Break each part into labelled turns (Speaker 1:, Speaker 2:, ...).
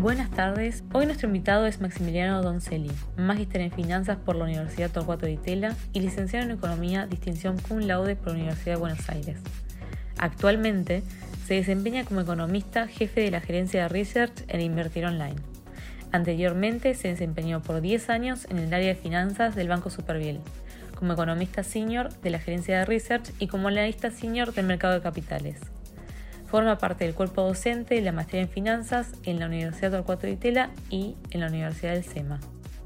Speaker 1: Buenas tardes. Hoy nuestro invitado es Maximiliano Doncelli, magíster en finanzas por la Universidad Torcuato de Itela y licenciado en economía distinción cum laude por la Universidad de Buenos Aires. Actualmente se desempeña como economista jefe de la gerencia de research en Invertir Online. Anteriormente se desempeñó por 10 años en el área de finanzas del Banco Superviel, como economista senior de la gerencia de research y como analista senior del mercado de capitales. Forma parte del cuerpo docente de la maestría en finanzas en la Universidad Torcuato de Itela y en la Universidad del SEMA.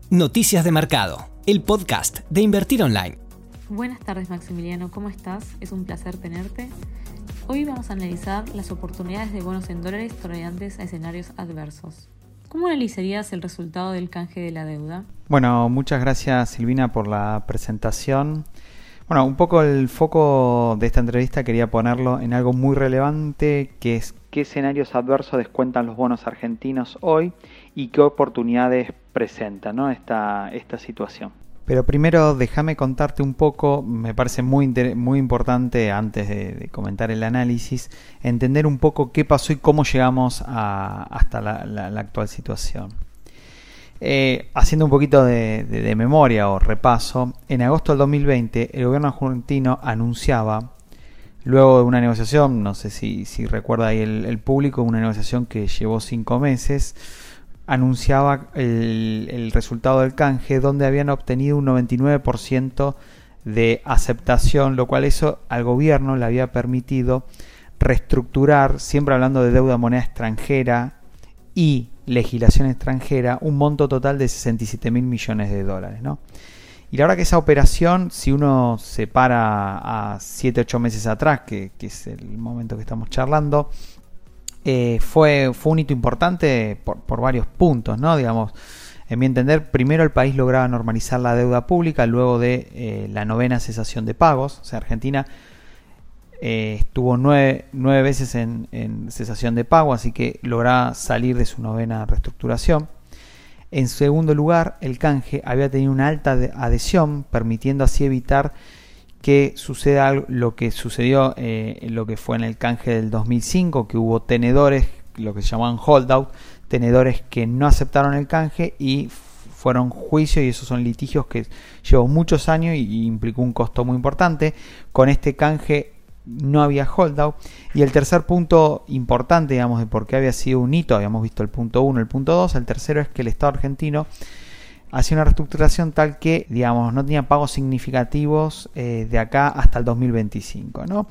Speaker 2: Noticias de Mercado, el podcast de Invertir Online.
Speaker 1: Buenas tardes Maximiliano, ¿cómo estás? Es un placer tenerte. Hoy vamos a analizar las oportunidades de bonos en dólares tolerantes a escenarios adversos. ¿Cómo analizarías el resultado del canje de la deuda?
Speaker 3: Bueno, muchas gracias Silvina por la presentación. Bueno, un poco el foco de esta entrevista quería ponerlo en algo muy relevante, que es qué escenarios adversos descuentan los bonos argentinos hoy y qué oportunidades presenta ¿no? esta, esta situación. Pero primero déjame contarte un poco, me parece muy, muy importante antes de, comentar el análisis, entender un poco qué pasó y cómo llegamos hasta la actual situación. Eh, haciendo un poquito de, memoria o repaso, en agosto del 2020 el gobierno argentino anunciaba, luego de una negociación, no sé si, recuerda ahí el, público, una negociación que llevó cinco meses, anunciaba el, el resultado del canje donde habían obtenido un 99% de aceptación, lo cual eso al gobierno le había permitido reestructurar, siempre hablando de deuda moneda extranjera y legislación extranjera, un monto total de 67 mil millones de dólares. ¿no? Y la verdad que esa operación, si uno se para a 7-8 meses atrás, que, es el momento que estamos charlando, eh, fue, fue un hito importante por, varios puntos, ¿no? Digamos, en mi entender, primero el país lograba normalizar la deuda pública luego de eh, la novena cesación de pagos. O sea, Argentina eh, estuvo nueve, veces en, cesación de pago, así que logra salir de su novena reestructuración. En segundo lugar, el canje había tenido una alta adhesión, permitiendo así evitar que suceda lo que sucedió eh, lo que fue en el canje del 2005, que hubo tenedores, lo que se llamaban holdout, tenedores que no aceptaron el canje y fueron juicios y esos son litigios que llevó muchos años y implicó un costo muy importante. Con este canje no había holdout. Y el tercer punto importante, digamos, de por qué había sido un hito, habíamos visto el punto 1, el punto 2, el tercero es que el Estado argentino hacía una reestructuración tal que, digamos, no tenía pagos significativos eh, de acá hasta el 2025, ¿no?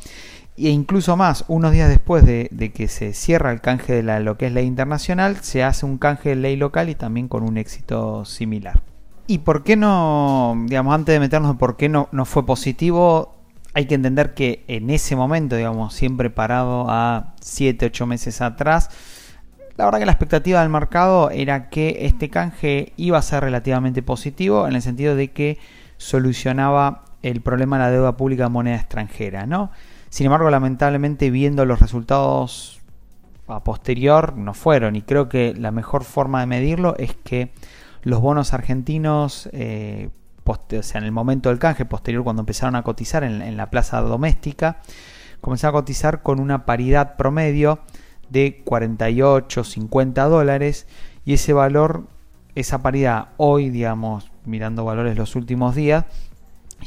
Speaker 3: E incluso más, unos días después de, que se cierra el canje de la, lo que es ley internacional, se hace un canje de ley local y también con un éxito similar. ¿Y por qué no, digamos, antes de meternos en por qué no, no fue positivo, hay que entender que en ese momento, digamos, siempre parado a 7, 8 meses atrás, la verdad que la expectativa del mercado era que este canje iba a ser relativamente positivo en el sentido de que solucionaba el problema de la deuda pública de moneda extranjera, ¿no? Sin embargo, lamentablemente viendo los resultados a posterior no fueron y creo que la mejor forma de medirlo es que los bonos argentinos eh, o sea, en el momento del canje posterior, cuando empezaron a cotizar en, la plaza doméstica, comenzaron a cotizar con una paridad promedio de 48, 50 dólares y ese valor, esa paridad hoy, digamos, mirando valores los últimos días,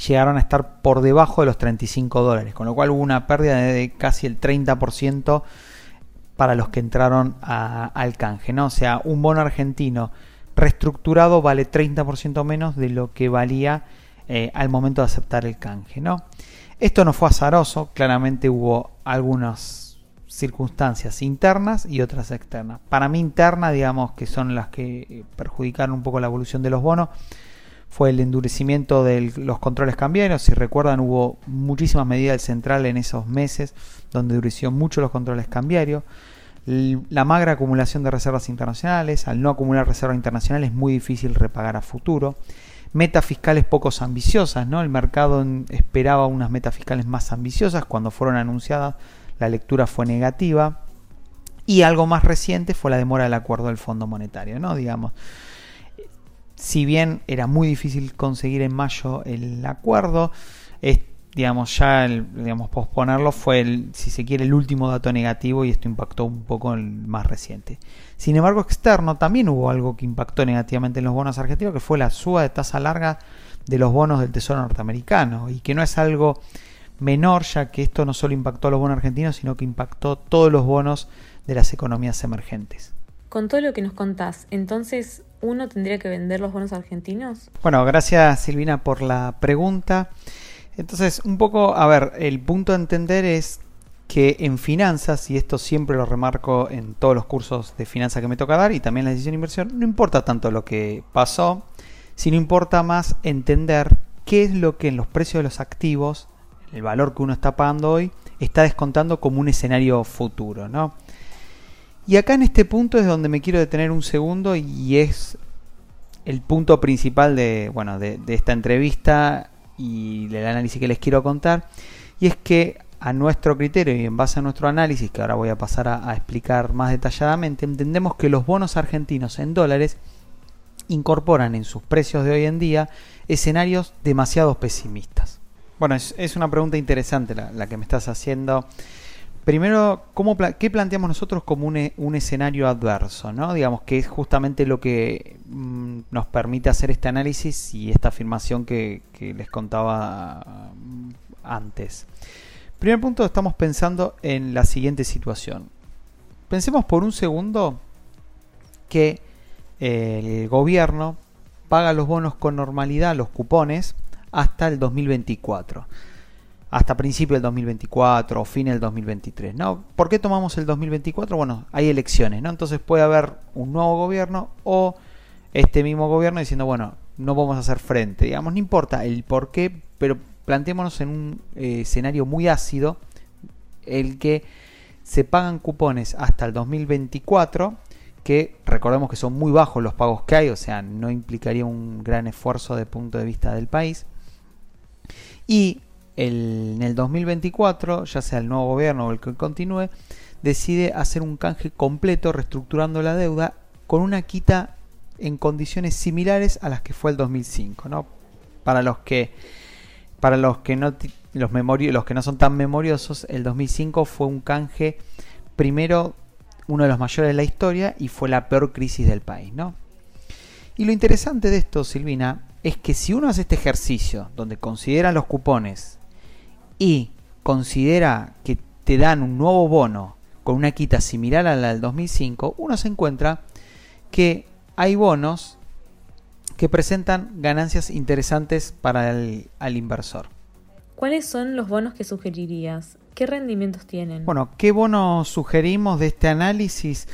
Speaker 3: llegaron a estar por debajo de los 35 dólares, con lo cual hubo una pérdida de casi el 30% para los que entraron al canje, ¿no? O sea, un bono argentino reestructurado vale 30% menos de lo que valía eh, al momento de aceptar el canje. ¿no? Esto no fue azaroso, claramente hubo algunas circunstancias internas y otras externas. Para mí interna, digamos que son las que eh, perjudicaron un poco la evolución de los bonos, fue el endurecimiento de los controles cambiarios. Si recuerdan, hubo muchísimas medidas del central en esos meses donde endureció mucho los controles cambiarios la magra acumulación de reservas internacionales, al no acumular reservas internacionales es muy difícil repagar a futuro. Metas fiscales pocos ambiciosas, ¿no? El mercado esperaba unas metas fiscales más ambiciosas, cuando fueron anunciadas la lectura fue negativa. Y algo más reciente fue la demora del acuerdo del Fondo Monetario, ¿no? Digamos, si bien era muy difícil conseguir en mayo el acuerdo, digamos, ya, digamos, posponerlo fue, el, si se quiere, el último dato negativo y esto impactó un poco el más reciente. Sin embargo, externo también hubo algo que impactó negativamente en los bonos argentinos, que fue la suba de tasa larga de los bonos del Tesoro norteamericano y que no es algo menor, ya que esto no solo impactó a los bonos argentinos, sino que impactó todos los bonos de las economías emergentes.
Speaker 1: Con todo lo que nos contás, entonces, ¿uno tendría que vender los bonos argentinos?
Speaker 3: Bueno, gracias Silvina por la pregunta. Entonces, un poco, a ver, el punto a entender es que en finanzas, y esto siempre lo remarco en todos los cursos de finanzas que me toca dar y también la decisión de inversión, no importa tanto lo que pasó, sino importa más entender qué es lo que en los precios de los activos, el valor que uno está pagando hoy, está descontando como un escenario futuro, ¿no? Y acá en este punto es donde me quiero detener un segundo y es el punto principal de, bueno, de, de esta entrevista y del análisis que les quiero contar. Y es que a nuestro criterio y en base a nuestro análisis, que ahora voy a pasar a, explicar más detalladamente, entendemos que los bonos argentinos en dólares incorporan en sus precios de hoy en día escenarios demasiado pesimistas. Bueno, es, una pregunta interesante la, que me estás haciendo. Primero, ¿cómo, ¿qué planteamos nosotros como un, un, escenario adverso? ¿no? Digamos que es justamente lo que mmm, nos permite hacer este análisis y esta afirmación que, que les contaba mm, antes. Primer punto, estamos pensando en la siguiente situación. Pensemos por un segundo que el gobierno paga los bonos con normalidad, los cupones, hasta el 2024. Hasta principio del 2024 o fin del 2023. ¿no? ¿Por qué tomamos el 2024? Bueno, hay elecciones, ¿no? Entonces puede haber un nuevo gobierno o este mismo gobierno diciendo, bueno, no vamos a hacer frente. Digamos, no importa el por qué, pero planteémonos en un eh, escenario muy ácido, el que se pagan cupones hasta el 2024 que recordemos que son muy bajos los pagos que hay, o sea, no implicaría un gran esfuerzo de punto de vista del país. Y en el 2024, ya sea el nuevo gobierno o el que continúe, decide hacer un canje completo reestructurando la deuda con una quita en condiciones similares a las que fue el 2005, ¿no? Para los que para los que no los los que no son tan memoriosos, el 2005 fue un canje primero uno de los mayores de la historia y fue la peor crisis del país, ¿no? Y lo interesante de esto, Silvina, es que si uno hace este ejercicio donde considera los cupones y considera que te dan un nuevo bono con una quita similar a la del 2005, uno se encuentra que hay bonos que presentan ganancias interesantes para el al inversor.
Speaker 1: ¿Cuáles son los bonos que sugerirías? ¿Qué rendimientos tienen?
Speaker 3: Bueno, ¿qué bonos sugerimos de este análisis?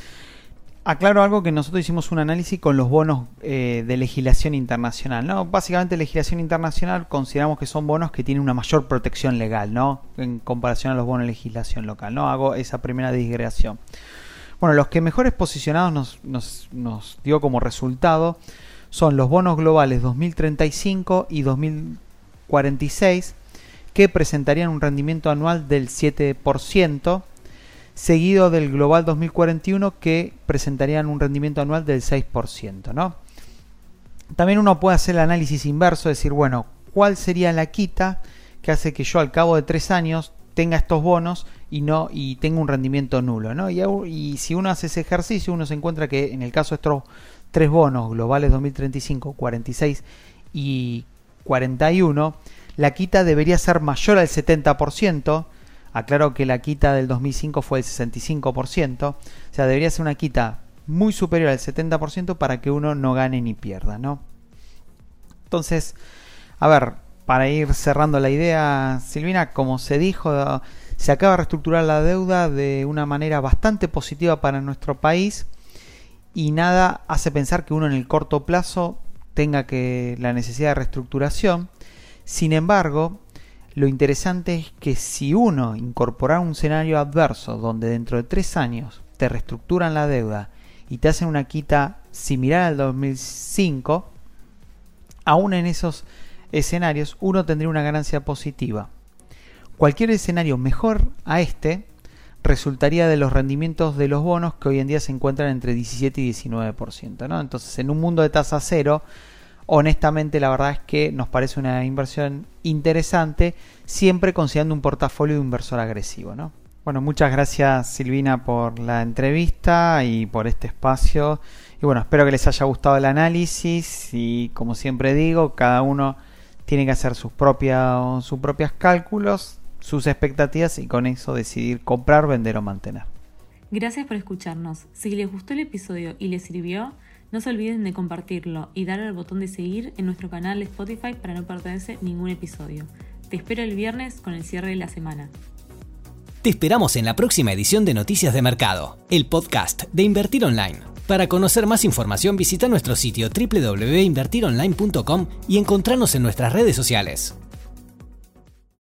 Speaker 3: Aclaro algo que nosotros hicimos un análisis con los bonos eh, de legislación internacional, ¿no? Básicamente legislación internacional consideramos que son bonos que tienen una mayor protección legal, ¿no? En comparación a los bonos de legislación local, ¿no? Hago esa primera disgregación. Bueno, los que mejores posicionados nos, nos, nos dio como resultado son los bonos globales 2035 y 2046 que presentarían un rendimiento anual del 7%, seguido del Global 2041 que presentarían un rendimiento anual del 6%. ¿no? También uno puede hacer el análisis inverso, decir, bueno, ¿cuál sería la quita que hace que yo al cabo de tres años tenga estos bonos y no y tenga un rendimiento nulo, ¿no? Y, y, si uno hace ese ejercicio, uno se encuentra que en el caso de estos tres bonos globales 2035, 46 y 41, la quita debería ser mayor al 70%. Aclaro que la quita del 2005 fue el 65%. O sea, debería ser una quita muy superior al 70% para que uno no gane ni pierda, ¿no? Entonces, a ver, para ir cerrando la idea, Silvina, como se dijo, se acaba de reestructurar la deuda de una manera bastante positiva para nuestro país y nada hace pensar que uno en el corto plazo tenga que la necesidad de reestructuración. Sin embargo, lo interesante es que si uno incorpora un escenario adverso donde dentro de tres años te reestructuran la deuda y te hacen una quita similar al 2005, aún en esos escenarios uno tendría una ganancia positiva. Cualquier escenario mejor a este resultaría de los rendimientos de los bonos que hoy en día se encuentran entre 17 y 19%. ¿no? Entonces, en un mundo de tasa cero, honestamente la verdad es que nos parece una inversión interesante, siempre considerando un portafolio de inversor agresivo. ¿no? Bueno, muchas gracias Silvina por la entrevista y por este espacio. Y bueno, espero que les haya gustado el análisis y como siempre digo, cada uno tiene que hacer sus, propias, sus propios cálculos, sus expectativas y con eso decidir comprar, vender o mantener.
Speaker 1: Gracias por escucharnos. Si les gustó el episodio y les sirvió, no se olviden de compartirlo y darle al botón de seguir en nuestro canal de Spotify para no perderse ningún episodio. Te espero el viernes con el cierre de la semana.
Speaker 2: Te esperamos en la próxima edición de Noticias de Mercado, el podcast de Invertir Online. Para conocer más información visita nuestro sitio www.invertironline.com y encontrarnos en nuestras redes sociales.